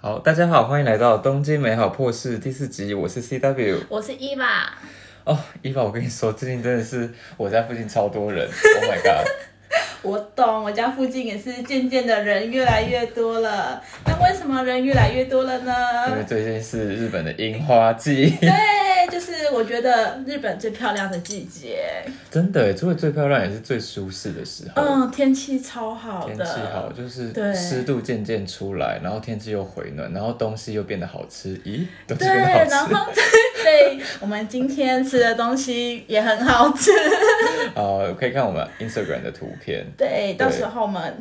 好，大家好，欢迎来到东京美好破事第四集，我是 CW。我是伊娃，哦，伊娃，我跟你说，最近真的是我家附近超多人，Oh my god！我懂，我家附近也是渐渐的人越来越多了。那为什么人越来越多了呢因为？最近是日本的樱花季，对，就是我觉得日本最漂亮的季节，真的，除了最漂亮，也是最舒适的时候。嗯，天气超好的，天气好，就是对湿度渐渐出来，然后天气又回暖，然后东西又变得好吃。咦，东西对，变得好吃。然后 对，我们今天吃的东西也很好吃。呃，可以看我们 Instagram 的图片。对，到时候我们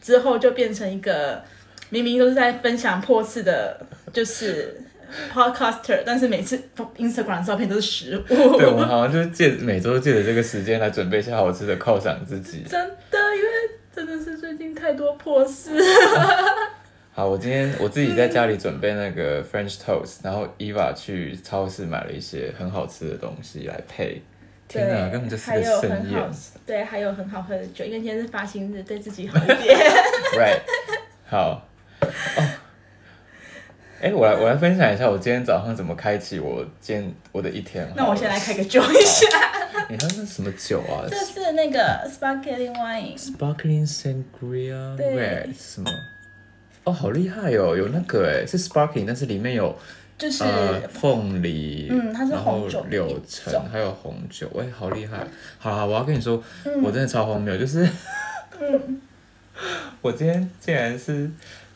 之后就变成一个明明都是在分享破事的，就是 podcaster，但是每次 Instagram 照片都是食物。对，我们好像就是借每周借着这个时间来准备一些好吃的犒赏自己。真的，因为真的是最近太多破事。好，我今天我自己在家里准备那个 French toast，然后 Eva 去超市买了一些很好吃的东西来配。天哪，根本就是个盛宴。对，还有很好喝的酒，因为今天是发薪日，对自己好一点。Right，好。哦，哎、我来我来分享一下我今天早上怎么开启我今天我的一天。那我先来开个酒一下，你看这是什么酒啊 这是那个 sparkling wine，？Sparkling Sangria 对什么？哦，好厉害哦！有那个哎，是 Sparkling，但是里面有就是、呃，凤梨，嗯它是然后红酒柳橙，还有红酒，哎、好厉害！好好，我要跟你说，嗯我真的超荒谬，就是，嗯 我今天竟然是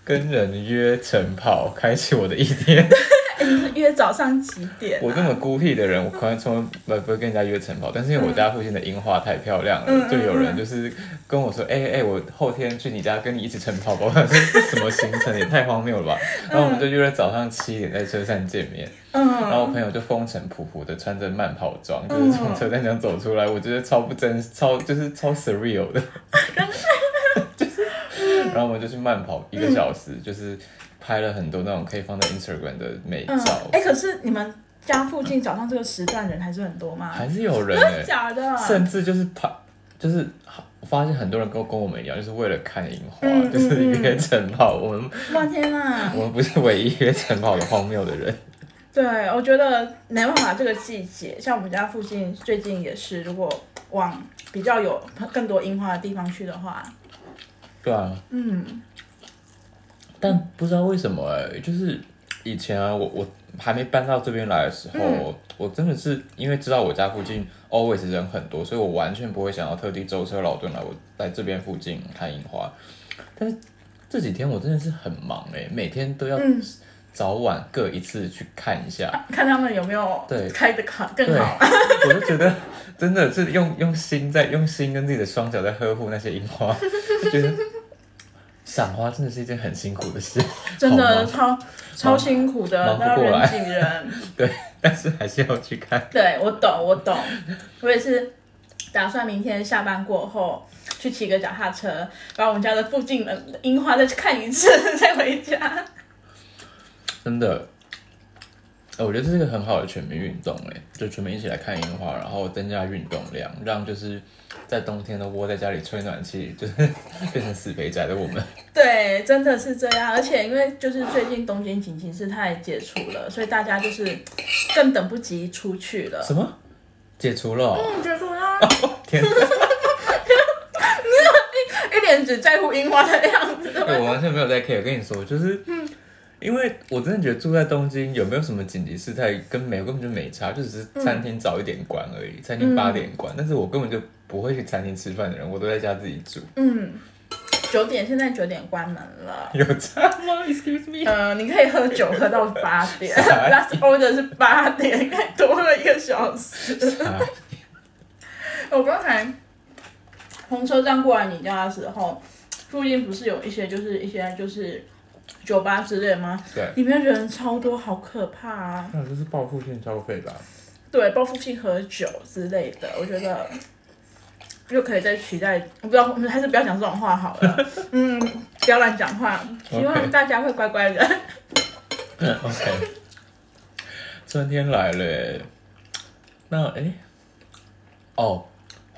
跟人约晨跑，开启我的一天。哎你是约早上几点、啊？我这么孤僻的人，我可能从来不会跟人家约晨跑，但是因为我家附近的樱花太漂亮了，就有人就是跟我说，哎、哎、我后天去你家跟你一起晨跑吧。我想说这什么行程也太荒谬了吧！然后我们就约了早上七点在车站见面。嗯，然后我朋友就风尘仆仆的穿着慢跑装，就是从车站上走出来，我觉得超不真，超就是超 surreal 的，就是，然后我们就去慢跑一个小时，就是拍了很多那种可以放在 Instagram 的美嗯照，，哎、可是你们家附近早上这个时段人还是很多吗？还是有人真哎、的假的？甚至就是拍，就是我发现很多人跟跟我们一样，就是为了看樱花，嗯就是约晨跑，我们哇天啊！我们不是唯一约晨跑的荒谬的人，对，我觉得没办法，这个季节，像我们家附近最近也是，如果往比较有更多樱花的地方去的话，对啊，嗯但不知道为什么哎、就是以前啊，我我还没搬到这边来的时候，嗯我真的是因为知道我家附近 always 人很多，所以我完全不会想要特地舟车劳顿来我在这边附近看樱花。但是这几天我真的是很忙哎、每天都要嗯，早晚各一次去看一下。看他们有没有对开的卡更对，好。我就觉得真的是用用心在用心跟自己的双脚在呵护那些樱花，就觉得赏花真的是一件很辛苦的事，真的超超辛苦的，都要人挤人。对，但是还是要去看。对我懂，我懂，我也是打算明天下班过后去骑个脚踏车，把我们家的附近的樱花再去看一次，再回家。真的，呃我觉得这是一个很好的全民运动哎，就全民一起来看樱花，然后增加运动量，让就是在冬天都窝在家里吹暖气，就是变成死肥宅的我们。对，真的是这样，而且因为就是最近东京景情事态解除了，所以大家就是更等不及出去了。什么？解除了哦、嗯，解除啦，天，一脸只在乎樱花的样子。对我完全没有在 care。我跟你说，就是，因为我真的觉得住在东京有没有什么紧急事态，跟美国根本就没差，就只是餐厅早一点关而已，餐厅八点关。但是我根本就不会去餐厅吃饭的人，我都在家自己煮。嗯，九点现在九点关门了。有差吗？Excuse me。呃，你可以喝酒喝到八点，last order 是八点，应该多喝一个小时。啊 我刚才从车站过来你家的时候，附近不是有一些就是一些就是酒吧之类的吗？对，里面人超多，好可怕啊！那就是报复性消费吧。对，报复性喝酒之类的，我觉得又可以再取代，我不知道，我们还是不要讲这种话好了。嗯，不要乱讲话，希望大家会乖乖的。OK，春天来了，那哎，哦，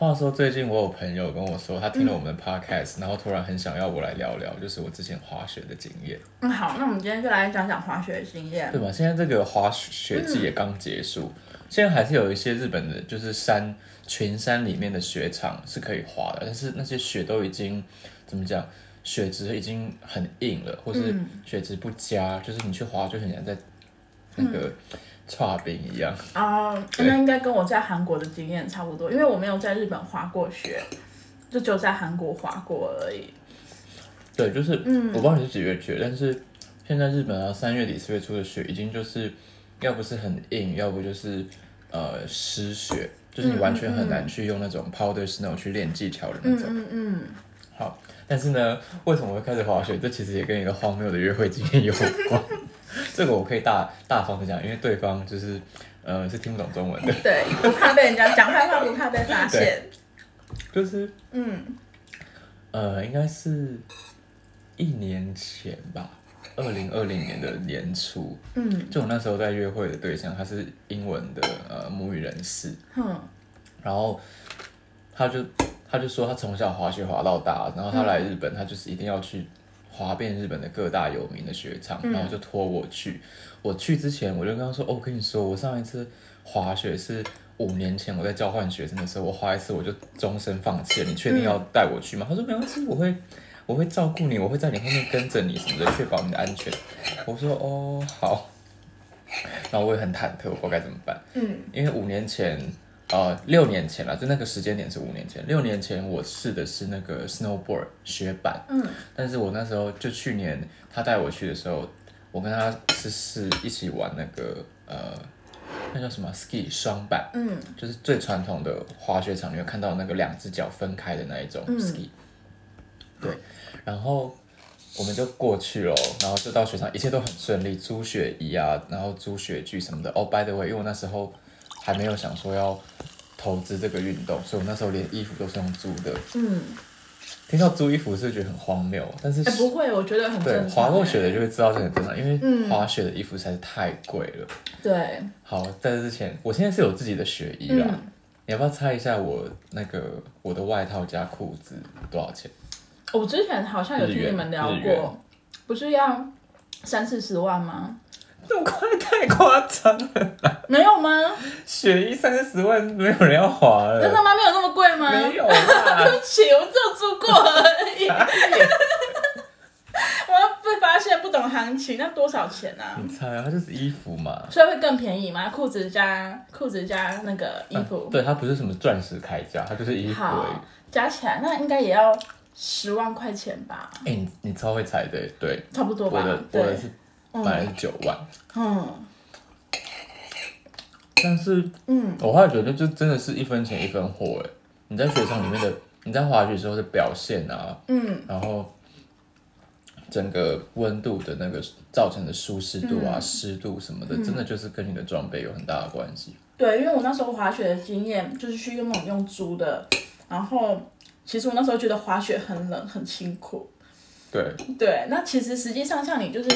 话说最近我有朋友跟我说，他听了我们的 podcast，、然后突然很想要我来聊聊，就是我之前滑雪的经验，嗯，好，那我们今天就来讲讲滑雪的经验。对吧？现在这个滑雪季也刚结束，现在还是有一些日本的，就是山群山里面的雪场是可以滑的，但是那些雪都已经怎么讲，雪质已经很硬了，或是雪质不佳，就是你去滑就很像在那个刨冰一样。哦，那应该跟我在韩国的经验差不多，因为我没有在日本滑过雪，就只有在韩国滑过而已。对，就是嗯，我不知道你是几月去，但是现在日本啊，三月底四月初的雪已经就是，要不是很硬，要不就是呃湿雪，就是你完全很难去用那种 powder snow 去练技巧的那种。嗯嗯，好，但是呢，为什么我会开始滑雪？这其实也跟一个荒谬的约会经验有关。这个我可以大大方的讲，因为对方就是呃是听不懂中文的，对，不怕被人家讲坏话，不怕被发现。就是嗯。呃应该是一年前吧，二零二零年的年初，嗯。就我那时候在约会的对象，他是英文的呃母语人士，嗯然后他就他就说他从小滑雪滑到大，然后他来日本，他就是一定要去滑遍日本的各大有名的雪场，然后就托我去。我去之前我就跟他说，哦，我跟你说，我上一次滑雪是五年前我在交换学生的时候，我滑一次我就终身放弃了。你确定要带我去吗？他说没关系，我会。我会照顾你，我会在你后面跟着你什么的，确保你的安全。我说哦好，然后我也很忐忑，我不知道该怎么办。嗯因为五年前，呃，六年前了，就那个时间点是五年前。六年前我试的是那个 snowboard 雪板，嗯但是我那时候就去年他带我去的时候，我跟他是试一起玩那个呃，那叫什么 ski 双板，嗯就是最传统的滑雪场，你会看到那个两只脚分开的那一种 ski，、对，然后。我们就过去了，然后就到雪场，一切都很顺利，租雪衣啊，然后租雪具什么的。哦、b y the way，因为我那时候还没有想说要投资这个运动，所以我那时候连衣服都是用租的。嗯，听到租衣服是不是觉得很荒谬，但是哎、不会，我觉得很对。滑过雪的就会知道这很正常，因为嗯滑雪的衣服实在是太贵了。对，好，在这之前，我现在是有自己的雪衣啦。嗯你要不要猜一下我那个我的外套加裤子多少钱？我之前好像有听你们聊过，不是要三四十万吗？这么快太夸张了，没有吗？雪衣三十万没有人要滑了，真的吗？没有那么贵吗？没有啦。对不起，我只有租过而已。我要被发现不懂行情，那多少钱啊？你猜啊，它就是衣服嘛。所以会更便宜吗？裤子加裤子加那个衣服，对，它不是什么钻石铠甲，它就是衣服而已。好加起来那应该也要十万块钱吧？哎、你你超会猜的，对，差不多吧我的？我的对，是买的是九万，嗯。但是嗯，我后来觉得就真的是一分钱一分货哎。你在雪场里面的，你在滑雪时候的表现啊，嗯，然后整个温度的那个造成的舒适度嗯。啊、湿度什么的，真的就是跟你的装备有很大的关系。对，因为我那时候滑雪的经验就是去用那种用租的，然后其实我那时候觉得滑雪很冷很辛苦。对，对，那其实实际上像你就是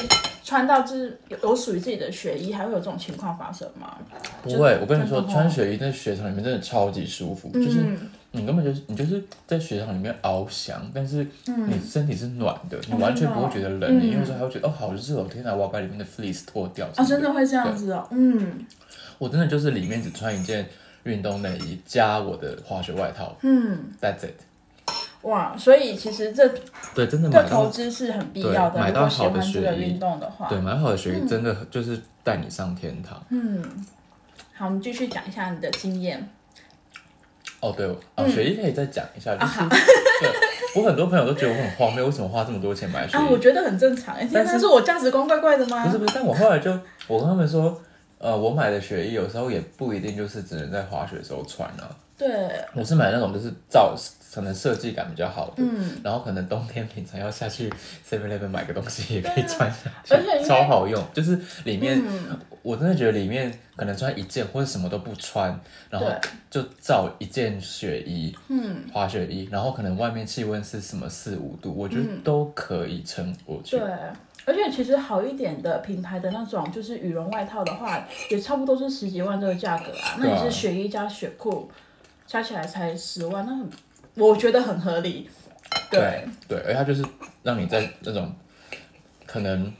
穿到就是有有属于自己的雪衣，还会有这种情况发生吗？不会，我跟你说，穿雪衣在雪场里面真的超级舒服，就是嗯。你根本就是你就是在雪场里面翱翔，但是你身体是暖的，你哦完全不会觉得冷，你有时候还会觉得哦好热哦，天哪，我要把里面的 fleece 脱掉。啊，真的会这样子哦，嗯。我真的就是里面只穿一件运动内衣加我的滑雪外套嗯，，That's it。哇，所以其实这对，真的这买投资是很必要的。对买到好的欢这个雪衣运动的话，对买好的雪衣真的就是带你上天堂。嗯，好，我们继续讲一下你的经验。哦，对，嗯啊，雪衣可以再讲一下，啊就是 对我很多朋友都觉得我很荒谬，为什么花这么多钱买雪啊，我觉得很正常。但是是我价值观怪怪的吗？不是不是，但我后来就我跟他们说，呃，我买的雪衣有时候也不一定就是只能在滑雪的时候穿啊。对，我是买那种就是造可能设计感比较好的，嗯，然后可能冬天平常要下去 Seven Eleven 买个东西也可以穿下去，而且超好用。就是里面、嗯我真的觉得里面可能穿一件或者什么都不穿，然后就照一件雪衣，嗯，滑雪衣，然后可能外面气温是什么四五度，我觉得都可以撑过去。对。而且其实好一点的品牌的那种就是羽绒外套的话，也差不多是十几万这个价格啊。那对啊也是雪衣加雪裤，加起来才十万，那很我觉得很合理。对，对，而它就是让你在那种可能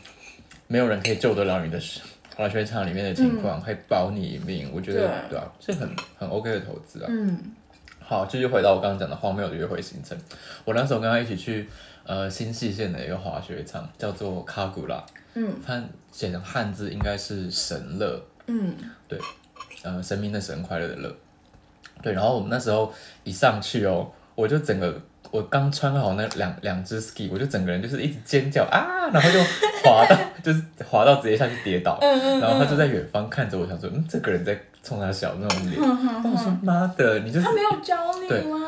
没有人可以救得了你的时滑雪场里面的情况，会保你一命。我觉得对对啊，是很很 OK 的投资啊。嗯好，继续回到我刚刚讲的荒谬的约会行程。我那时候跟他一起去呃新细县的一个滑雪场，叫做卡古拉，嗯它写的汉字应该是神乐，嗯，对呃，神明的神，快乐的乐。对，然后我们那时候一上去哦，我就整个我刚穿好那两两只 ski，我就整个人就是一直尖叫啊，然后就滑到 就是滑到直接下去跌倒，嗯然后他就在远方看着我，想说嗯，这个人在冲他笑那种脸。我说妈的，你就是他没有教你对吗？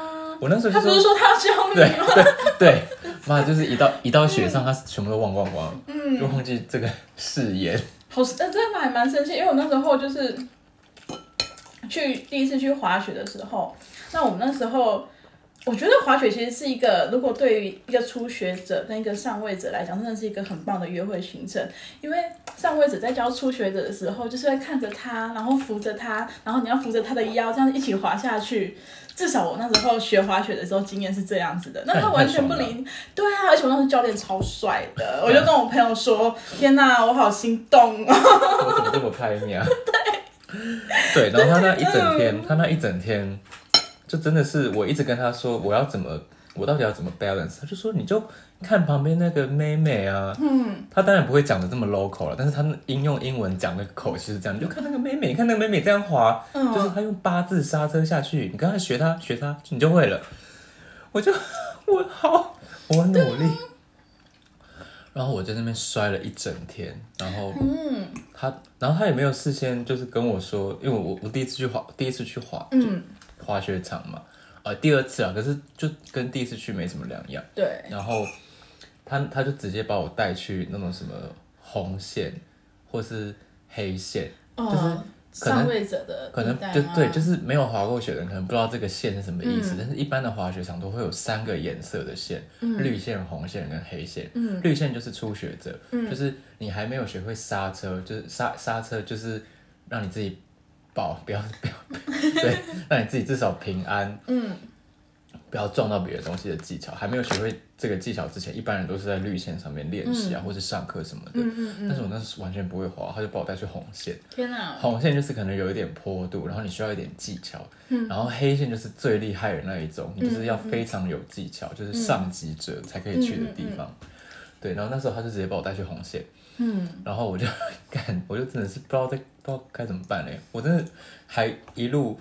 我那时候就他不是说他要教你对吗？对对，妈就是一到一到雪上，他全部都忘光光，嗯就忘记这个誓言。好，呃，真的还蛮生气，因为我那时候就是去第一次去滑雪的时候，那我们那时候。我觉得滑雪其实是一个，如果对于一个初学者跟一个上位者来讲，真的是一个很棒的约会行程。因为上位者在教初学者的时候，就是会看着他，然后扶着他，然后你要扶着他的腰，这样一起滑下去。至少我那时候学滑雪的时候经验是这样子的，那他完全不太理，对啊，而且我那时教练超帅的，我就跟我朋友说：“天哪，我好心动啊。”我怎么这么开明啊？对，然后他那一整天，他那一整天，就真的是我一直跟他说我要怎么，我到底要怎么 balance，他就说你就看旁边那个妹妹啊，嗯，她当然不会讲的这么 local 了，但是她应用英文讲的口气是这样，你就看那个妹妹，你看那个妹妹这样滑，嗯。就是她用八字刹车下去，你刚才学她学她，你就会了，我就 我好，我很努力。然后我在那边摔了一整天，然后嗯。他，然后她也没有事先就是跟我说，因为我我第一次去滑，第一次去滑，嗯，滑雪场嘛，呃，第二次啊，可是就跟第一次去没什么两样。对，然后他他就直接把我带去那种什么红线或是黑线，就是，可能上位者的可能就对，就是没有滑过雪的人可能不知道这个线是什么意思，嗯但是一般的滑雪场都会有三个颜色的线，绿线、红线跟黑线。嗯绿线就是初学者，就是你还没有学会刹车，就是刹刹车就是让你自己保不要不要 对，让你自己至少平安，嗯不要撞到别的东西的技巧。还没有学会这个技巧之前，一般人都是在绿线上面练习啊，或是上课什么的。嗯嗯嗯，但是我那时完全不会滑，他就把我带去红线。天哪，红线就是可能有一点坡度，然后你需要一点技巧。然后黑线就是最厉害的那一种，你就是要非常有技巧，就是上级者才可以去的地方。对，然后那时候他就直接把我带去红线，嗯，然后我就 干，我就真的是不知道在不知道该怎么办嘞，我真的还一路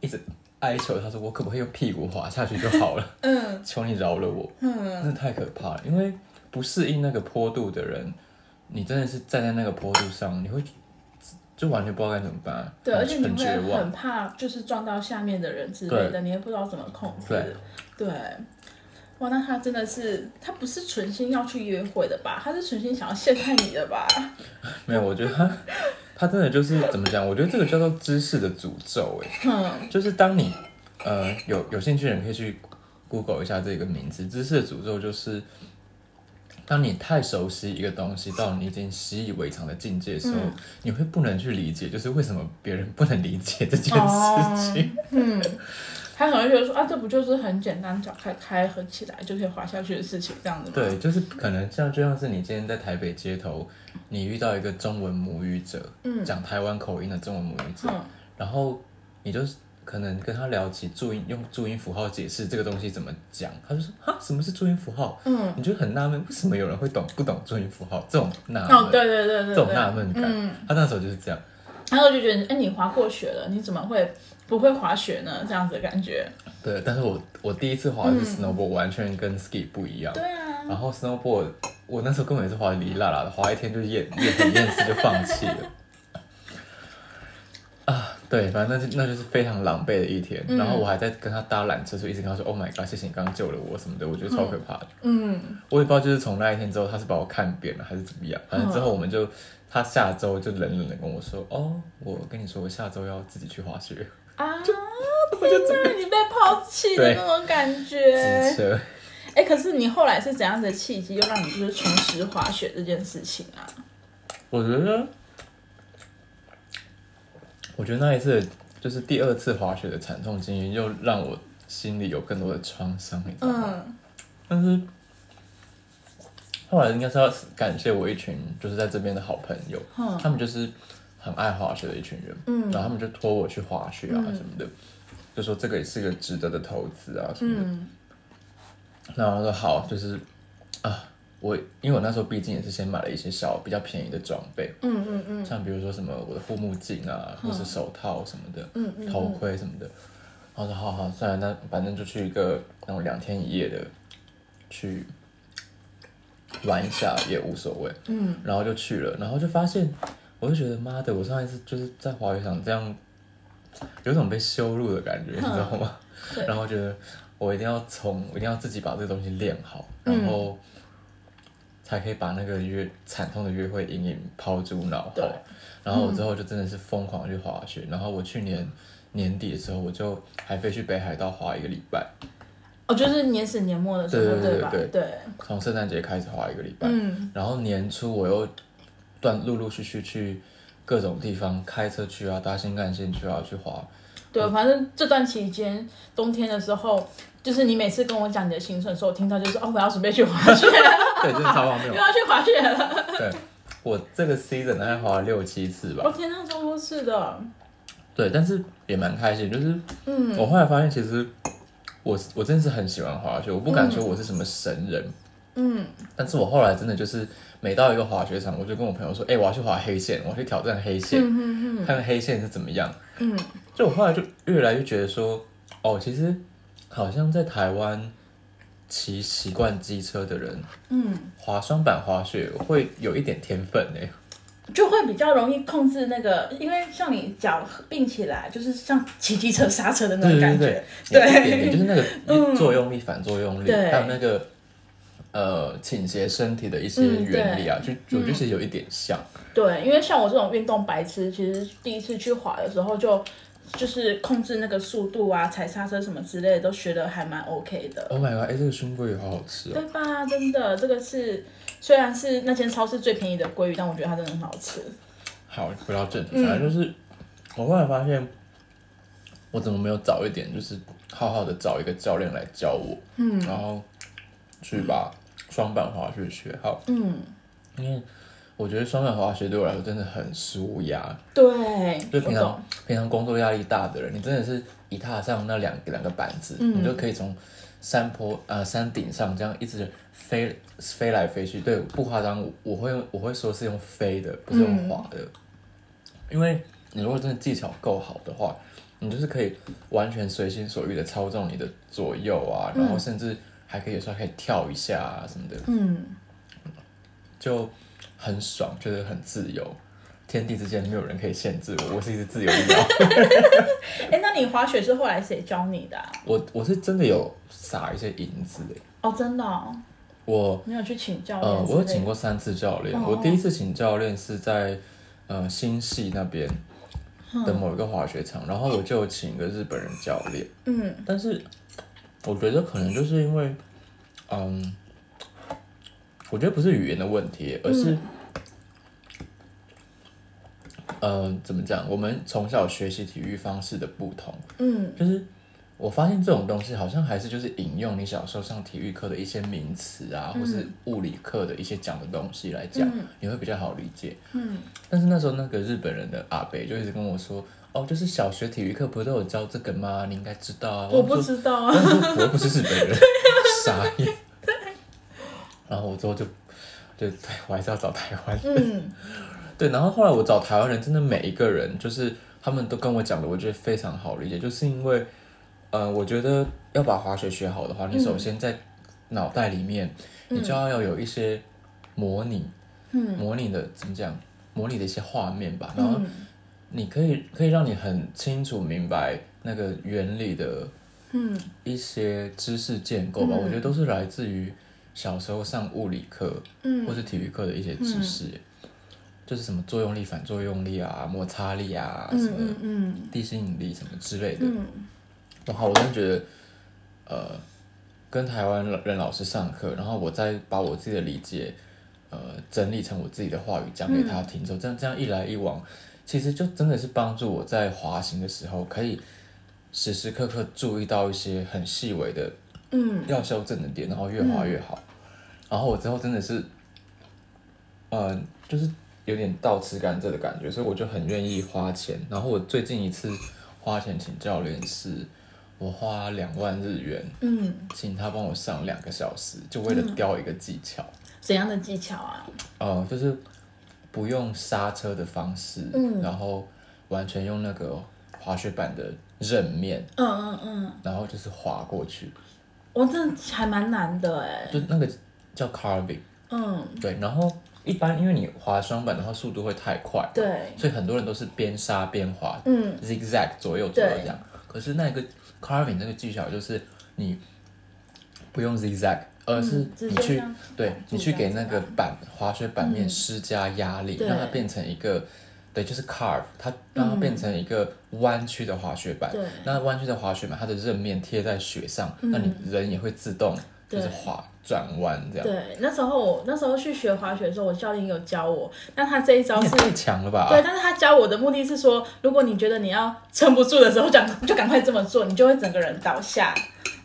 一直哀求他说，我可不可以用屁股滑下去就好了，嗯求你饶了我。嗯，真的太可怕了，因为不适应那个坡度的人，你真的是站在那个坡度上，你会就完全不知道该怎么办，对，而且你很绝会望。很怕，就是撞到下面的人之类的，你也不知道怎么控制。对对，哇，那他真的是，他不是存心要去约会的吧？他是存心想要陷害你的吧？没有，我觉得他他真的就是怎么讲？我觉得这个叫做知识的诅咒，哎，哼，就是当你呃有有兴趣的人可以去 Google 一下这个名字，知识的诅咒就是。当你太熟悉一个东西到你已经习以为常的境界的时候，嗯你会不能去理解，就是为什么别人不能理解这件哦事情。嗯，他可能觉得说啊，这不就是很简单，脚开开合起来就可以滑下去的事情，这样子吗？对，就是可能像就像是你今天在台北街头，你遇到一个中文母语者，嗯讲台湾口音的中文母语者，嗯然后你就是可能跟他聊起注音，用注音符号解释这个东西怎么讲，他就说啊，什么是注音符号？嗯，你就很纳闷，为什么有人会懂不懂注音符号？这种纳闷，哦，对对对对对，这种纳闷感，嗯，他那时候就是这样。然后就觉得，哎，你滑过雪了，你怎么会不会滑雪呢？这样子的感觉。对，但是我我第一次滑的是 snowboard，、完全跟 ski 不一样。对啊，然后 snowboard，我那时候根本也是滑的哩哩啦啦的，滑一天就厌厌很厌世就放弃了。啊，对，反正那就那就是非常狼狈的一天。然后我还在跟他搭缆车，所以一直跟他说 “Oh my god，谢谢你刚刚救了我”什么的，我觉得超可怕的。嗯，我也不知道，就是从那一天之后，他是把我看扁了还是怎么样。反正之后我们就，他下周就冷冷的跟我说：“哦，我跟你说，我下周要自己去滑雪。啊，天哪，你被抛弃的那种感”觉。车，哎，可是你后来是怎样的契机，又让你就是重拾滑雪这件事情啊？我觉得，我觉得那一次就是第二次滑雪的惨痛经验，又让我心里有更多的创伤，你知道吗？嗯但是后来应该是要感谢我一群就是在这边的好朋友，哼他们就是很爱滑雪的一群人，嗯。然后他们就拖我去滑雪啊什么的，就说这个也是一个值得的投资啊什么的。嗯。然后我说好，就是啊，我因为我那时候毕竟也是先买了一些小比较便宜的装备，嗯嗯嗯。像比如说什么我的护目镜啊，或是手套什么的，嗯嗯。头盔什么的。然后说好好，算了，那反正就去一个那种两天一夜的去玩一下也无所谓。嗯，然后就去了，然后就发现，我就觉得妈的，我上一次就是在滑雪场这样，有种被羞辱的感觉，你知道吗？对 然后觉得我一定要从，我一定要自己把这个东西练好，然嗯后才可以把那个约惨痛的约会阴影抛诸脑后。然后我之后就真的是疯狂去滑雪，然后我去年年底的时候，我就还飞去北海道滑一个礼拜，哦，就是年始年末的时候，吧？对对对对对，从圣诞节开始滑一个礼拜。嗯然后年初我又断陆陆续续去各种地方开车去啊，搭新干线去啊，去滑。对，反正这段期间冬天的时候，就是你每次跟我讲你的行程的时候，我听到就是哦，我要准备去滑雪了，对，真的超方便。又要去滑雪了。对，我这个 season 大概滑了六七次吧。我天呐，超多次的。对，但是也蛮开心，就是嗯我后来发现，其实我我真的是很喜欢滑雪，我不敢说我是什么神人，嗯。但是我后来真的就是每到一个滑雪场，我就跟我朋友说，哎、我要去滑黑线，我要去挑战黑线，嗯嗯看黑线是怎么样。嗯。就我后来就越来越觉得说，哦，其实好像在台湾骑习惯机车的人，嗯，滑双板滑雪会有一点天分哎。就会比较容易控制那个，因为像你脚并起来，就是像骑机车刹车的那种感对觉。对，对有一点点就是那个嗯。作用力、反作用力，对。还有那个呃倾斜身体的一些嗯原理啊，就我觉得其实有一点像。对，因为像我这种运动白痴，其实第一次去滑的时候就就是控制那个速度啊、踩刹车什么之类的，都学的还蛮 OK 的。Oh my god！哎、这个熏鲑鱼好好吃哦。对吧？真的，这个是虽然是那间超市最便宜的鲑鱼，但我觉得它真的很好吃。好，回到正题，嗯反正就是、我后来发现，我怎么没有早一点，就是好好的找一个教练来教我，嗯然后去把双板滑雪学好，嗯，因为我觉得双板滑雪对我来说真的很舒压，对，就平常平常工作压力大的人，你真的是一踏上那两两个板子，嗯。你就可以从山坡呃山顶上这样一直飞飞来飞去。对，不夸张，我我会我会说是用飞的，不是用滑的，因为你如果真的技巧够好的话，你就是可以完全随心所欲的操纵你的左右啊，然后甚至还可以有时候可以跳一下啊什么的，嗯，就很爽，觉得很自由。天地之间没有人可以限制我，我是一只自由鸟。哎，那你滑雪是后来谁教你的啊、我我是真的有撒一些银子诶，哦，真的、哦，我没有去请教练？我有请过三次教练，哦我第一次请教练是在呃新系那边的某一个滑雪场，然后我就有请一个日本人教练，嗯。但是我觉得可能就是因为嗯，我觉得不是语言的问题，而是。呃，怎么讲？我们从小学习体育方式的不同，嗯就是我发现这种东西好像还是就是引用你小时候上体育课的一些名词啊，或是物理课的一些讲的东西来讲，嗯你会比较好理解。嗯但是那时候那个日本人的阿北就一直跟我说，哦，就是小学体育课不是都有教这个吗？你应该知道啊。我不知道啊。我又不是日本人，傻眼。然后我之后就就对我还是要找台湾人。嗯 对，然后后来我找台湾人，真的每一个人，就是他们都跟我讲的，我觉得非常好理解，就是因为，呃，我觉得要把滑雪学好的话，你首先在脑袋里面，你就要有一些模拟，嗯模拟的怎么讲，模拟的一些画面吧，然后嗯你可以可以让你很清楚明白那个原理的嗯一些知识建构吧，我觉得都是来自于小时候上物理课，嗯。或是体育课的一些知识，就是什么作用力、反作用力啊、摩擦力啊、什嗯么嗯嗯。地心引力什么之类的。嗯。然后我真的觉得，呃，跟台湾人老师上课，然后我再把我自己的理解，呃，整理成我自己的话语讲给他听之后，这样这样一来一往，其实就真的是帮助我在滑行的时候，可以时时刻刻注意到一些很细微的嗯要修正的点，然后越滑越好。然后我之后真的是，嗯、就是有点倒吃甘蔗的感觉，所以我就很愿意花钱。然后我最近一次花钱请教练是，我花两万日元嗯，请他帮我上两个小时，就为了雕一个技巧。怎样的技巧啊？呃，就是不用刹车的方式，嗯。然后完全用那个滑雪板的刃面，嗯嗯嗯，然后就是滑过去，我真的还蛮难的哎。就那个叫 carving。嗯，对，然后一般因为你滑双板的话，速度会太快，对，所以很多人都是边刹边滑嗯，zigzag 左右左右这样。可是那个 carving 那个技巧就是你不用 zigzag，而是你去、对你去给那个板滑雪板面嗯施加压力，对让它变成一个。对，就是 carve，它让它变成一个弯曲的滑雪板。对那弯曲的滑雪板，它的刃面贴在雪上，那你人也会自动就是滑转弯这样。对，那时候我那时候去学滑雪的时候，我教练有教我，那他这一招是太强了吧！对，但是他教我的目的是说，如果你觉得你要撑不住的时候，讲就赶快这么做，你就会整个人倒下，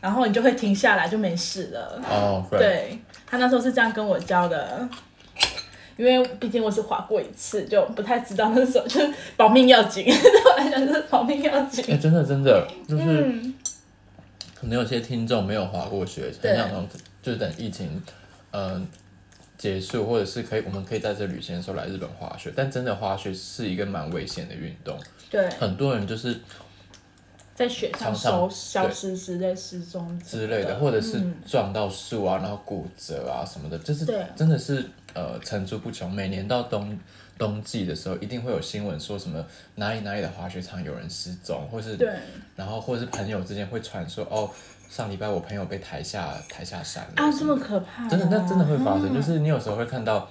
然后你就会停下来，就没事了。哦，对，对他那时候是这样跟我教的，因为毕竟我是滑过一次，就不太知道那时候就是保命要紧，对我来讲就是保命要紧。哎、紧。真的真的，就是、嗯，可能有些听众没有滑过雪，很想从就是等疫情嗯、结束，或者是可以我们可以在这旅行的时候来日本滑雪，但真的滑雪是一个蛮危险的运动，对，很多人就是在雪上常常消消失失在失踪之类的，或者是嗯。撞到树啊，然后骨折啊什么的，就是真的是呃层出不穷。每年到冬冬季的时候，一定会有新闻说什么哪里哪里的滑雪场有人失踪，或是对。然后或者是朋友之间会传说哦，上礼拜我朋友被抬下抬下山了。啊，这么么可怕、真的那真的会发生，嗯就是你有时候会看到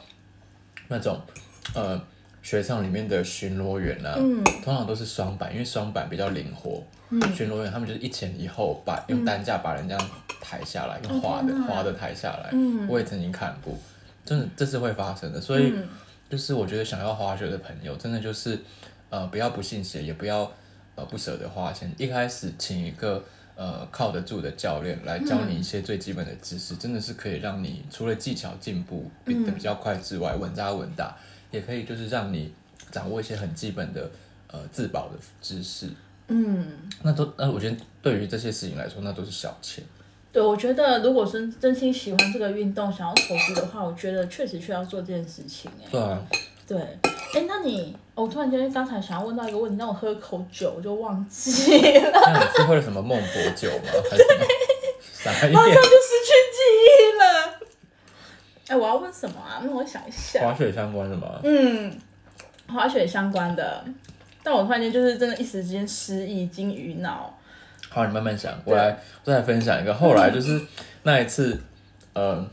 那种呃雪场里面的巡逻员啊，嗯通常都是双板，因为双板比较灵活。嗯巡逻员他们就是一前一后把用担架把人这样抬下来，用滑的滑的抬下来。嗯我也曾经看过，真的这是会发生的。所以嗯就是我觉得想要滑雪的朋友，真的就是呃不要不信邪，也不要呃不舍得花钱。一开始请一个呃靠得住的教练来教你一些最基本的知识，真的是可以让你除了技巧进步变得比较快之外，稳扎稳打，也可以就是让你掌握一些很基本的呃自保的知识。嗯。那都那我觉得对于这些事情来说，那都是小钱。对，我觉得如果是真心喜欢这个运动，想要投资的话，我觉得确实需要做这件事情。哎，对啊，对，哎，那你，我突然间刚才想要问到一个问题，让我喝口酒，我就忘记了，那你是喝了什么孟婆酒吗？还是什么？傻一点马上就。失去。哎，我要问什么啊？那我想一下。滑雪相关的吗？嗯，滑雪相关的，但我突然间就是真的一时间失忆，金鱼脑。好，你慢慢想，我来，我再来分享一个。后来就是那一次，嗯，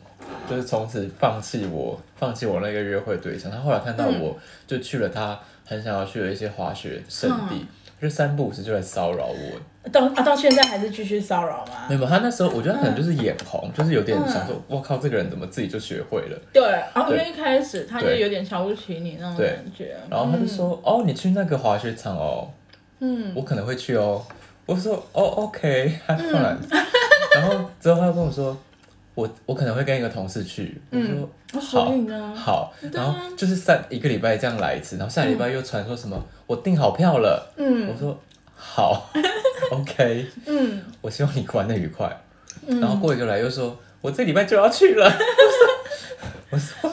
就是从此放弃我，放弃我那个约会对象。他后来看到我，就去了他很想要去的一些滑雪圣地，就三不五时就来骚扰我。到啊，到现在还是继续骚扰吗？没有，他那时候我觉得他可能就是眼红，就是有点想说，我靠，这个人怎么自己就学会了？对，然后因为一开始他就对。有点瞧不起你那种感觉，然后他就说，哦，你去那个滑雪场哦，嗯，我可能会去哦。我说哦，OK，have fun、然后之后他又跟我说，我我可能会跟一个同事去。我说？好，对啊然后就是三一个礼拜这样来一次，然后下礼拜又传说什么、我订好票了。嗯我说好，OK，嗯我希望你玩的愉快。然后过一个来又说，我这礼拜就要去了。我说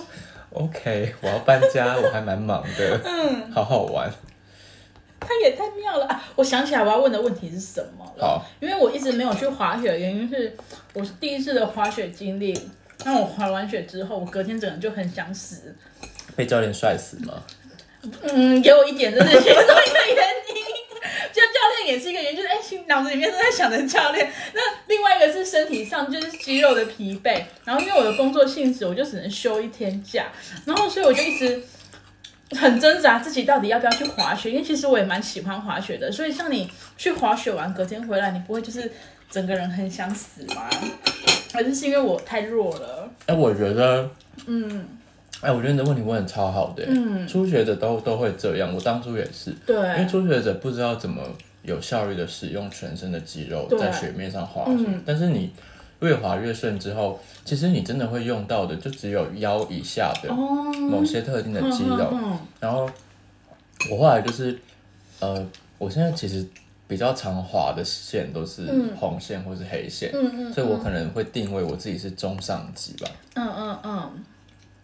OK，我要搬家，我还蛮忙的，嗯，好好玩。他也太妙了啊！我想起来我要问的问题是什么了。好，因为我一直没有去滑雪的原因是，我是第一次的滑雪经历。那我滑完雪之后，我隔天整个就很想死。被教练帅死吗？嗯，也有一点这是其中一个原因。就教练也是一个原因，就是哎，心脑子里面都在想着教练。那另外一个是身体上就是肌肉的疲惫，然后因为我的工作性质，我就只能休一天假，然后所以我就一直很挣扎自己到底要不要去滑雪，因为其实我也蛮喜欢滑雪的。所以像你去滑雪完隔天回来，你不会就是整个人很想死吗？还是是因为我太弱了？哎、我觉得，嗯哎，我觉得你的问题问的超好的，嗯，初学者都都会这样，我当初也是，对，因为初学者不知道怎么有效率的使用全身的肌肉在雪面上滑雪，但是你越滑越顺之后，其实你真的会用到的就只有腰以下的某些特定的肌肉，然后我后来就是，呃，我现在其实。比较常滑的线都是红线或是黑线，所以我可能会定位我自己是中上级吧。嗯嗯嗯，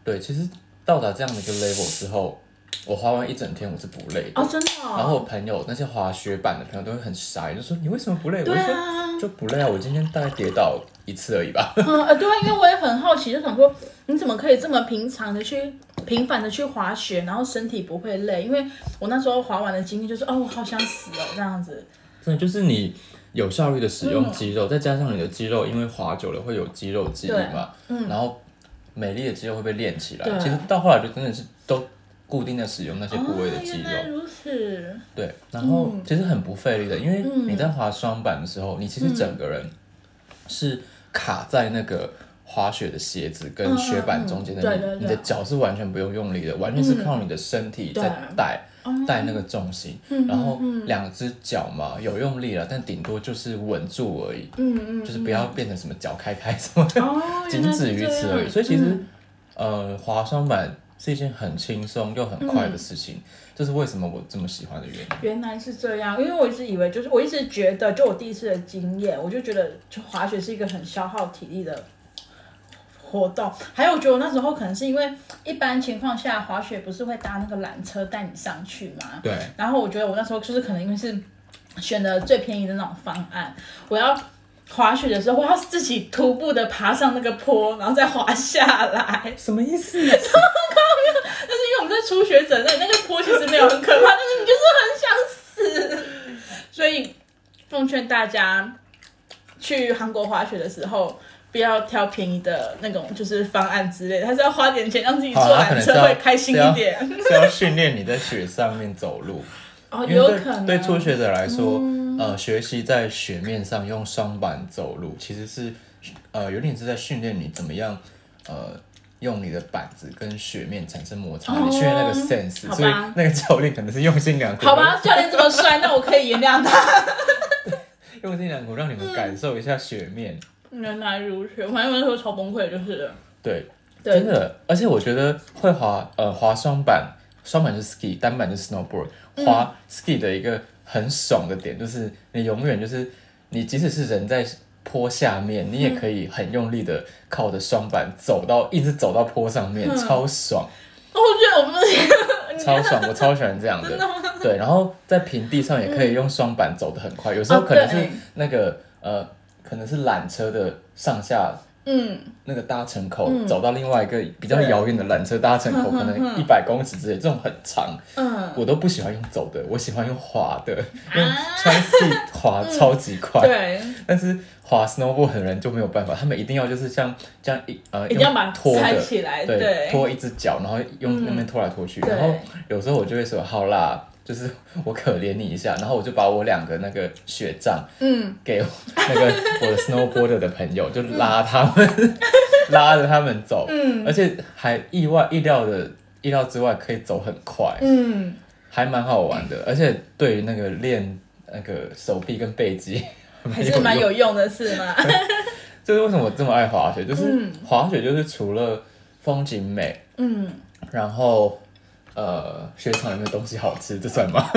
对，其实到达这样的一个 level 之后，我滑完一整天我是不累的。哦，真的。然后我朋友那些滑雪板的朋友都会很傻，就说你为什么不累？我说就不累啊，我今天大概跌倒一次而已吧。嗯呃，对啊，因为我也很好奇，就想说你怎么可以这么平常的去频繁的去滑雪，然后身体不会累？因为我那时候滑完的经历就是，哦，我好想死哦，这样子。真的就是你有效率的使用肌肉，再加上你的肌肉，因为滑久了会有肌肉记忆嘛，嗯，然后美丽的肌肉会被练起来。其实到后来就真的是都固定的使用那些部位的肌肉。如此。对，然后其实很不费力的，因为你在滑双板的时候，你其实整个人是卡在那个滑雪的鞋子跟雪板中间的，你你的脚是完全不用用力的，完全是靠你的身体在带。带那个重心，然后两只脚嘛有用力了，但顶多就是稳住而已，就是不要变成什么脚开开什么，仅止于此而已。所以其实，呃，滑双板是一件很轻松又很快的事情，这是为什么我这么喜欢的原因。原来是这样，因为我一直以为，就是我一直觉得，就我第一次的经验，我就觉得，就滑雪是一个很消耗体力的。活动，还有我觉得我那时候可能是因为一般情况下滑雪不是会搭那个缆车带你上去嘛？对。然后我觉得我那时候就是可能因为是选的最便宜的那种方案，我要滑雪的时候我要自己徒步的爬上那个坡，然后再滑下来。什么意思？初学者，那那个坡其实没有很可怕，但是你就是很想死。所以奉劝大家去韩国滑雪的时候。不要挑便宜的那种，就是方案之类的，还是要花点钱让自己坐缆车会开心一点。是要训练你在雪上面走路。哦，有可能。对初学者来说，呃，学习在雪面上用双板走路，其实是呃有点是在训练你怎么样呃用你的板子跟雪面产生摩擦，你训练那个 sense。所以那个教练可能是用心良苦。好吧，教练这么帅，那我可以原谅他。用心良苦，让你们感受一下雪面。原来如此，反正那时候超崩溃，就是对，真的，而且我觉得会滑呃滑双板，双板就是 ski，单板就是 snowboard，滑 ski 的一个很爽的点就是你永远就是你即使是人在坡下面，你也可以很用力的靠着双板走到一直走到坡上面，超爽。我觉得我们超爽，我超喜欢这样的。对，然后在平地上也可以用双板走得很快，有时候可能是那个呃。可能是缆车的上下，嗯，那个搭乘口走到另外一个比较遥远的缆车搭乘口，可能一百公尺之类，这种很长，嗯，我都不喜欢用走的，我喜欢用滑的，用穿 ski 滑超级快，对，但是滑 snowboard 的人就没有办法，他们一定要就是像这样一呃，一定要把拖起来，对，拖一只脚，然后用那边拖来拖去，然后有时候我就会说好啦。就是我可怜你一下，然后我就把我两个那个雪杖，嗯，给那个我的 snowboarder 的朋友，就拉他们，拉着他们走，嗯，而且还意外意料的意料之外可以走很快，嗯，还蛮好玩的，而且对于那个练那个手臂跟背肌还是蛮有用的，是吗？就是为什么我这么爱滑雪？就是滑雪就是除了风景美，嗯，然后。呃，雪场有没有东西好吃？这算吗？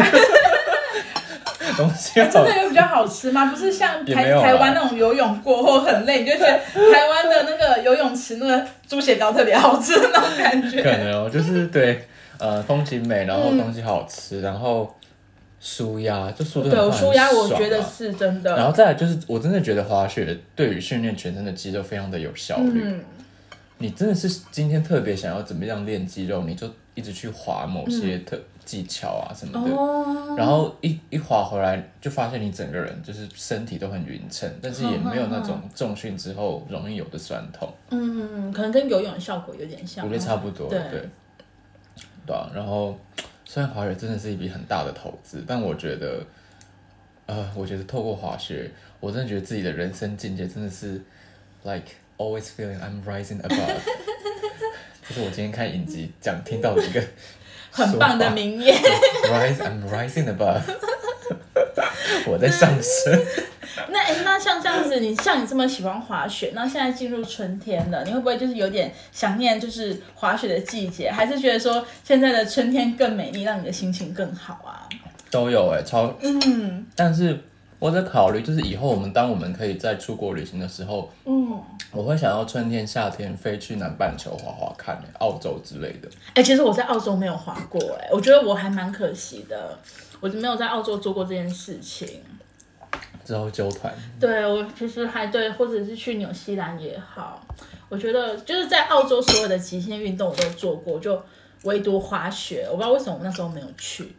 东西真的有比较好吃吗？不是像台台湾那种游泳过后很累，你就觉得 台湾的那个游泳池那个猪血糕特别好吃那种感觉。可能哦，就是对，呃，风景美，然后东西好吃，然后舒压，就舒的对，舒压我觉得是真的。然后再来就是，我真的觉得滑雪对于训练全身的肌肉非常的有效率。你真的是今天特别想要怎么样练肌肉，你就。一直去滑某些特技巧啊什么的，然后一一滑回来就发现你整个人就是身体都很匀称，但是也没有那种重训之后容易有的酸痛。嗯，可能跟游泳的效果有点像。我觉得差不多。对对啊，然后虽然滑雪真的是一笔很大的投资，但我觉得，呃，我觉得透过滑雪，我真的觉得自己的人生境界真的是，like always feeling I'm rising above。这是我今天看影集讲听到的一个 很棒的名言。Rise, I'm rising above。我在上升。那哎、那像这样子，你像你这么喜欢滑雪，那现在进入春天了，你会不会就是有点想念就是滑雪的季节，还是觉得说现在的春天更美丽，让你的心情更好啊？都有哎、超嗯，但是我在考虑，就是以后我们当我们可以在出国旅行的时候，嗯，我会想要春天、夏天飞去南半球滑滑看、欸，澳洲之类的。哎、其实我在澳洲没有滑过、哎，我觉得我还蛮可惜的，我就没有在澳洲做过这件事情。之后纠团，对我其实还对，或者是去纽西兰也好，我觉得就是在澳洲所有的极限运动我都做过，就唯独滑雪，我不知道为什么我那时候没有去。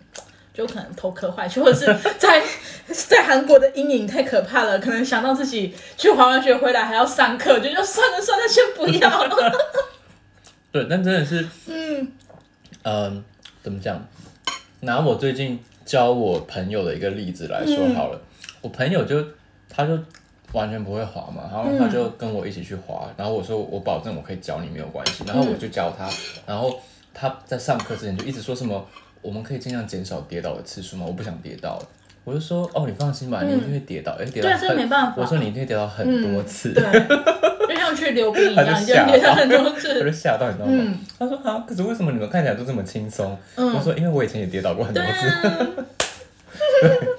就可能头磕坏去，或者是在在韩国的阴影太可怕了，可能想到自己去滑完雪回来还要上课，就就算了算了，先不要。了。对，但真的是，嗯，嗯，怎么讲？拿我最近教我朋友的一个例子来说好了，我朋友就他就完全不会滑嘛，然后他就跟我一起去滑，然后我说我保证我可以教你没有关系，然后我就教他，然后他在上课之前就一直说什么我们可以尽量减少跌倒的次数吗？我不想跌倒。我就说哦，你放心吧，你一定会跌倒，哎、跌倒对啊这没办法我说你一定会跌倒很多次，对，就像去溜冰一样，你就跌倒很多，次 他。就吓到，你知道吗？他说啊，可是为什么你们看起来都这么轻松？我说因为我以前也跌倒过很多对次，啊，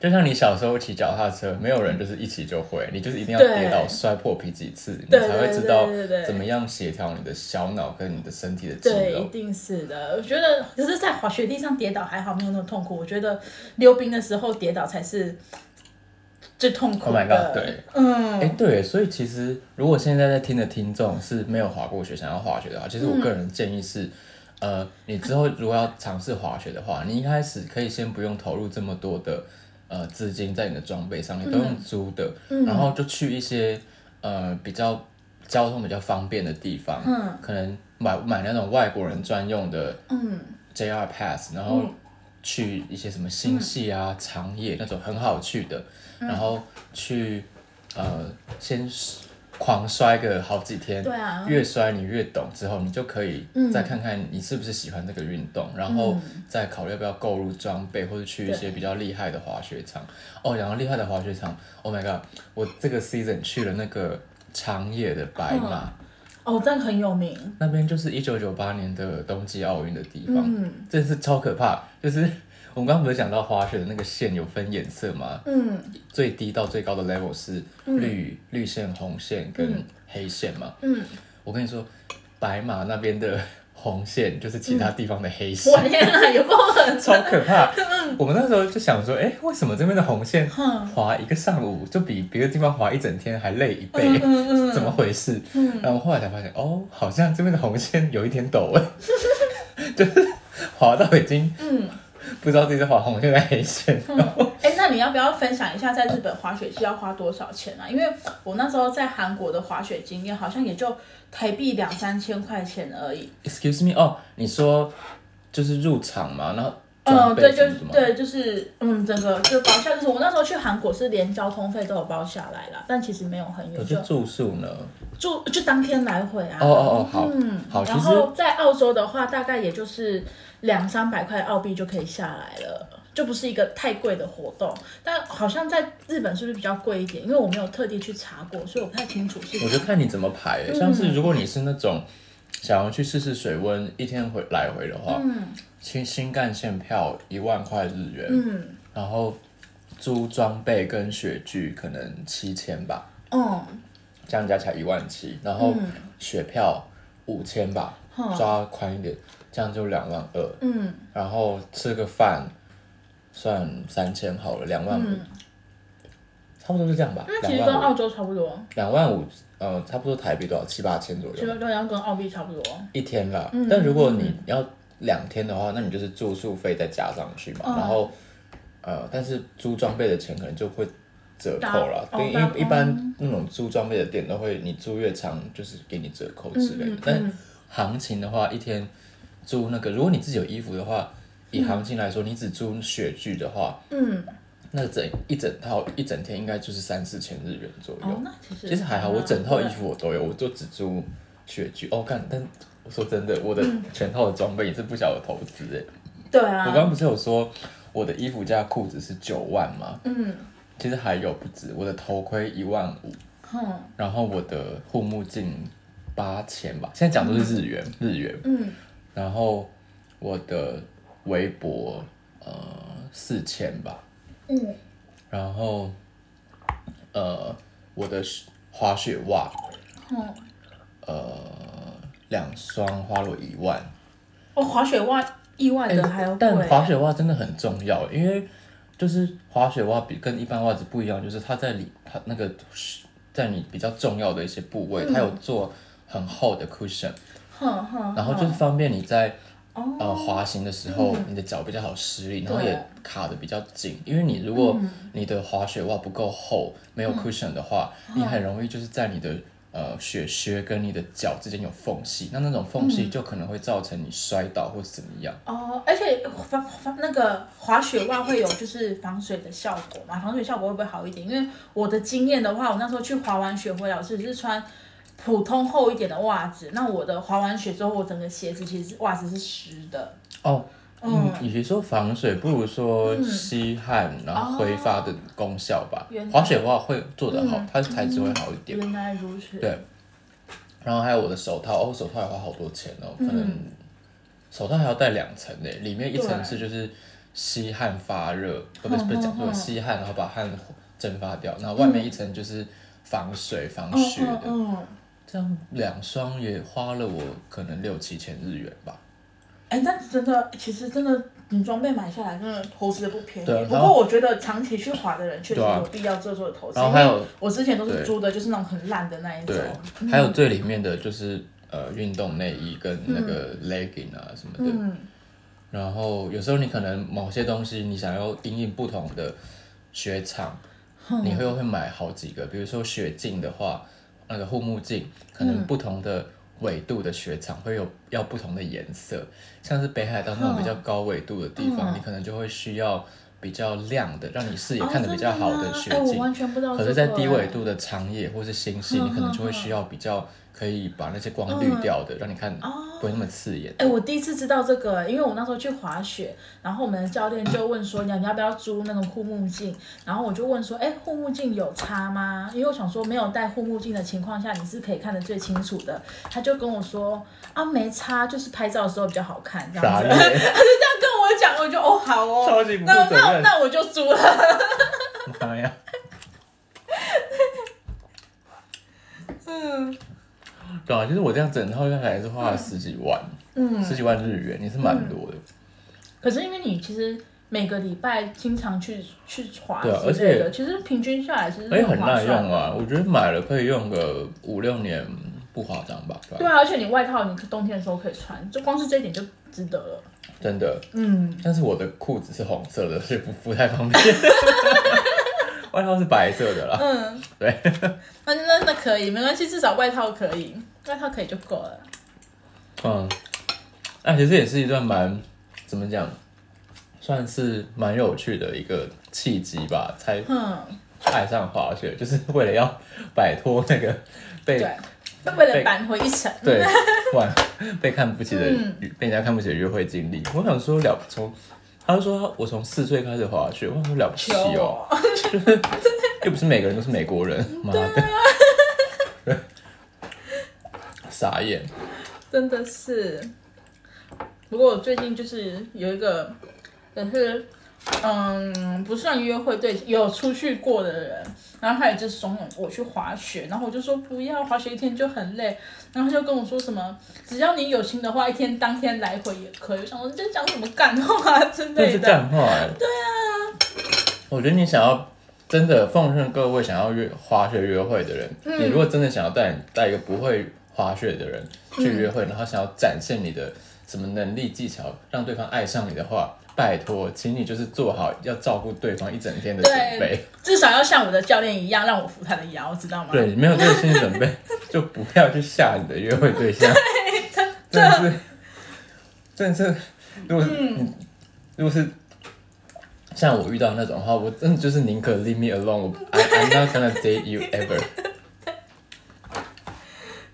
就像你小时候骑脚踏车，没有人就是一起就会，你就是一定要跌倒摔破皮几次，你才会知道怎么样协调你的小脑跟你的身体的肌对，一。定是的。我觉得，只是在滑雪地上跌倒还好，没有那么痛苦。我觉得溜冰的时候跌倒才是最痛苦 Oh my 的。god，对，嗯，哎、对，所以其实如果现在在听的听众是没有滑过雪，想要滑雪的话，其实我个人建议是，呃，你之后如果要尝试滑雪的话，你一开始可以先不用投入这么多的呃资金在你的装备上面，都用租的，然后就去一些呃比较交通比较方便的地方，嗯。可能买买那种外国人专用的嗯。JR Pass，然后去一些什么新系啊、长野那种很好去的，然后去呃先狂摔个好几天，对啊越摔你越懂，之后你就可以再看看你是不是喜欢这个运动，然后再考虑要不要购入装备，或者去一些比较厉害的滑雪场。哦，讲到厉害的滑雪场，Oh my god，我这个 season 去了那个长野的白马。哦，这个很有名。那边就是一九九八年的冬季奥运的地方，嗯真是超可怕。就是我们刚刚不是讲到滑雪的那个线有分颜色吗？嗯最低到最高的 level 是绿、绿线、红线跟黑线嘛。嗯，我跟你说，白马那边的红线就是其他地方的黑线，我天啊，有够狠！超可怕。我们那时候就想说，哎、为什么这边的红线哼滑一个上午就比别的地方滑一整天还累一倍？嗯嗯嗯怎么回事？然后后来才发现，哦，好像这边的红线有一点陡哎，就是滑到已经嗯不知道自己在滑红线还是黑线。哎、那你要不要分享一下在日本滑雪是要花多少钱啊？因为我那时候在韩国的滑雪经验好像也就台币两三千块钱而已。Excuse me，哦，你说就是入场嘛，然后嗯，对，就？对，就是嗯，整个就包下，就是我那时候去韩国是连交通费都有包下来啦，但其实没有很远，可是就住宿呢？住就当天来回啊。哦哦哦，好，嗯，好，其然实后在澳洲的话，大概也就是两三百块澳币就可以下来了，就不是一个太贵的活动。但好像在日本是不是比较贵一点？因为我没有特地去查过，所以我不太清楚是。我就看你怎么排欸。像是如果你是那种想要去试试水温，一天回来回的话，嗯新新干线票一万块日元，嗯然后租装备跟雪具可能七千吧，嗯这样加起来一万七，然后嗯。雪票五千吧，哼抓宽一点，这样就两万二，嗯。然后吃个饭算三千好了，两万五，嗯，差不多是这样吧，那其实跟澳洲差不多，两万五，呃，差不多台币多少？七八千左右。其。实对，要跟澳币差不多。一天啦。嗯。但如果你要两天的话，那你就是住宿费再加上去嘛，嗯。然后呃，但是租装备的钱可能就会折扣啦。对，打哦打一一般那种租装备的店都会，你租越长就是给你折扣之类的。但嗯行情的话，一天租那个，如果你自己有衣服的话。以行情来说，你只租雪具的话，嗯，那整一整套一整天应该就是三四千日元左右。哦，那其实其实还好，我整套衣嗯服我都有，我就只租雪具哦，干，但我说真的，我的全套的装备也是不小的投资哎。对啊，我刚刚不是有说我的衣服加裤子是九万吗？嗯，其实还有不止，我的头盔一万五，哼，然后我的护目镜八千吧，现在讲都是日元，日元，嗯，然后我的围脖呃四千吧，嗯，然后呃我的滑雪袜哼，呃两双花了一万，哦，滑雪袜意外的还要滑雪袜真的很重要，因为就是滑雪袜比跟一般袜子不一样，就是它在里它那个在你比较重要的一些部位，它有做很厚的 cushion，然后就是方便你在哦，呃滑行的时候，你的脚比较好施力，然后也卡的比较紧，因为你如果你的滑雪袜不够厚，没有 cushion 的话，你很容易就是在你的呃雪靴跟你的脚之间有缝隙，那那种缝隙就可能会造成你摔倒或怎么样。哦，而且防防那个滑雪袜会有就是防水的效果嘛？防水效果会不会好一点？因为我的经验的话，我那时候去滑完雪回来，我只是穿普通厚一点的袜子，那我的滑完雪之后，我整个鞋子其实袜子是湿的。哦，嗯，与其说防水，不如说吸汗，然后挥发的功效吧滑雪的话会做得好，它的材质会好一点。原来如此。对，然后还有我的手套，哦，手套也花好多钱哦，可能手套还要戴两层呢，里面一层对。是就是吸汗发热，不不是不是讲错，吸汗然后把汗蒸发掉，然后外面一层就是防水防雪的，这样两双也花了我可能六七千日元吧。哎、但真的，其实真的，你装备买下来，真的投资的不便宜。不过我觉得长期去滑的人确实有必要做做投资。然后还有我之前都是租的，就是那种很烂的那一种对。，还有最里面的就是呃运动内衣跟那个 legging 啊什么的，嗯，然后有时候你可能某些东西你想要因应不同的雪场，你会会买好几个，比如说雪镜的话，那个护目镜可能不同的纬度的雪场会有要不同的颜色，像是北海道那种比较高纬度的地方，嗯。你可能就会需要比较亮的，让你视野哦看得比较好的雪镜。完全不知道。可是，在低纬哎度的长夜或是星系，嗯你可能就会嗯需要比较可以把那些光滤掉的，让你看哦不会那么刺眼。哎、我第一次知道这个，因为我那时候去滑雪，然后我们的教练就问说，你你要不要租那种护目镜？然后我就问说，哎、护目镜有差吗？因为我想说，没有戴护目镜的情况下，你是可以看得最清楚的。他就跟我说，啊，没差，就是拍照的时候比较好看，这样子。他就这样跟我讲，我就哦好哦，超级不负那责任那那我就输了。妈呀！嗯对啊，其实我这样整套下来是花了十几万，嗯，十几万日元，也是蛮多的。可是因为你其实每个礼拜经常去去滑对啊之类的，其实平均下来其实是而且很耐。用啊，我觉得买了可以用个五六年，不夸张吧？对吧？对啊，而且你外套你冬天的时候可以穿，就光是这一点就值得了。真的。嗯，但是我的裤子是红色的，所以不不太方便。外套是白色的啦。嗯，对，那那那可以，没关系，至少外套可以，外套可以就够了。嗯，那其实也是一段蛮怎么讲，算是蛮有趣的一个契机吧，才嗯，爱上滑雪，就是为了要摆脱那个被对，为了扳回一城。对，哇，被看不起的、嗯。被人家看不起的约会经历，我想说了从，他就说我从四岁开始滑雪，我想说了不起求哦，我，又不是每个人都是美国人，妈的，傻眼，真的是。不过我最近就是有一个，也是，嗯，不算约会对，有出去过的人，然后他也就怂恿我去滑雪，然后我就说不要，滑雪一天就很累，然后他就跟我说什么，只要你有心的话，一天当天来回也可以。我想说你在讲什么干话之这是。干话哎、对啊，我觉得你想要真的奉劝各位想要约滑雪约会的人，嗯你如果真的想要带带一个不会滑雪的人去约会，然后想要展现你的什么能力技巧，让对方爱上你的话，拜托，请你就是做好要照顾对方一整天的准备。至少要像我的教练一样，让我扶他的腰，知道吗？对，没有这个心理准备，就不要去吓你的约会对象。真的是，真的是，如果是、嗯如果是像我遇到那种的话，我真的就是宁可 leave me alone，我 I I'm not gonna date you ever。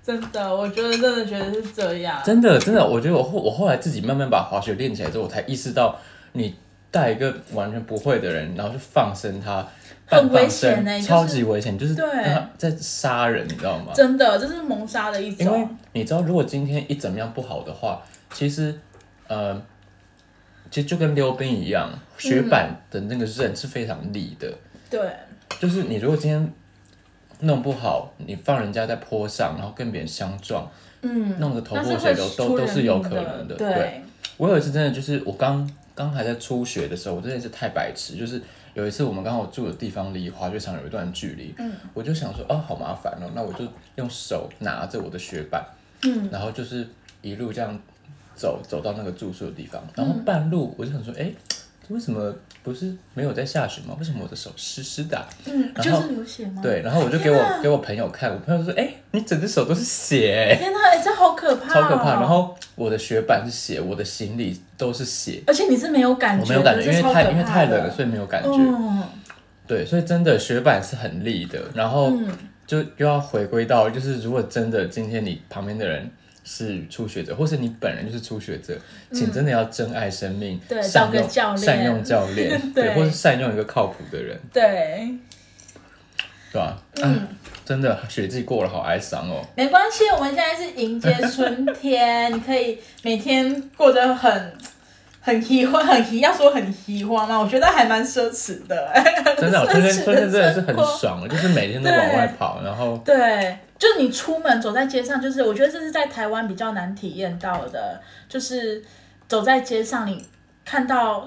真的，我觉得真的觉得是这样。真的真的，我觉得我后我后来自己慢慢把滑雪练起来之后，我才意识到，你带一个完全不会的人，然后去放生他，很危险欸超级危险，就是他在杀人，你知道吗？真的，这是谋杀的一因为。你知道，如果今天一怎么样不好的话，其实，呃，其实就跟溜冰一样，雪板的那个刃是非常利的。对，就是你如果今天弄不好，你放人家在坡上，然后跟别人相撞，嗯，弄得头破血流都都是有可能的。对，我有一次真的就是我刚刚还在初学的时候，我真的是太白痴，就是有一次我们刚好住的地方离滑雪场有一段距离，嗯，我就想说哦好麻烦哦，那我就用手拿着我的雪板，嗯，然后就是一路这样走走到那个住宿的地方，然后半路我就想说，哎、为什么不是没有在下雪吗？为什么我的手湿湿的啊、嗯，就是流血吗？，对，然后我就给我给我朋友看，我朋友说，哎、你整只手都是血、哎，天哪，哎，这好可怕，超可怕。然，后我的雪板是血，我的行李都是血。而且你是没有感觉没有感觉，因为太因为太冷了，所以没有感觉。嗯对，所以真的雪板是很利的，然后嗯，就又要回归到，就是如果真的今天你旁边的人是初学者，或是你本人就是初学者，请真的要珍爱生命，嗯对善用教练善用教练，对对，或是善用一个靠谱的人，对，对吧？嗯啊，真的雪季过了，好哀伤哦。没关系，我们现在是迎接春天，你可以每天过得很。很喜欢，很喜，要说很喜欢吗？我觉得还蛮奢侈的。真的，春天奢侈 春天真的是很爽，就是每天都往外跑，然后对，就是你出门走在街上，就是我觉得这是在台湾比较难体验到的，就是走在街上，你看到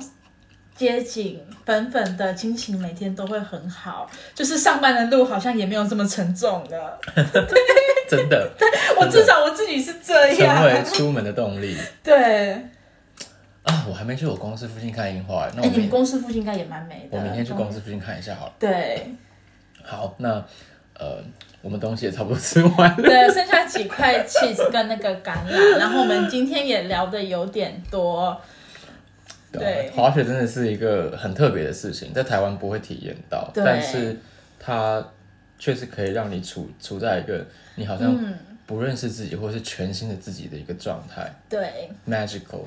街景粉粉的，心情每天都会很好，就是上班的路好像也没有这么沉重了。真的我至少我自己是这成为样。出门的动力对，啊！我还没去我公司附近看樱花，那哎、你们公司附近应该也蛮美的。我明天去公司附近看一下好了。对好，那呃，我们东西也差不多吃完了。对，剩下几块 cheese 跟那个橄榄，然后我们今天也聊的有点多。对啊滑雪真的是一个很特别的事情，在台湾不会体验到，但是它确实可以让你处处在一个你好像嗯，不认识自己，或是全新的自己的一个状态对。，magical。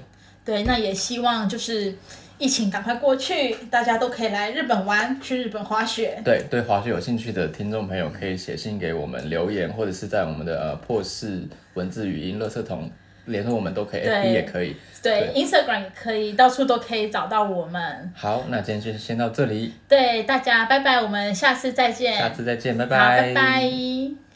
对，那也希望就是疫情赶快过去，大家都可以来日本玩，去日本滑雪。对对，滑雪有兴趣的听众朋友可以写信给我们留言，或者是在我们的呃破事文字语音垃圾桶联络我们都可以对，FB 也可以。对 i n s t a g r a m 也可以，到处都可以找到我们。好，那今天就先到这里，对大家，拜拜，我们下次再见。下次再见，拜拜，拜拜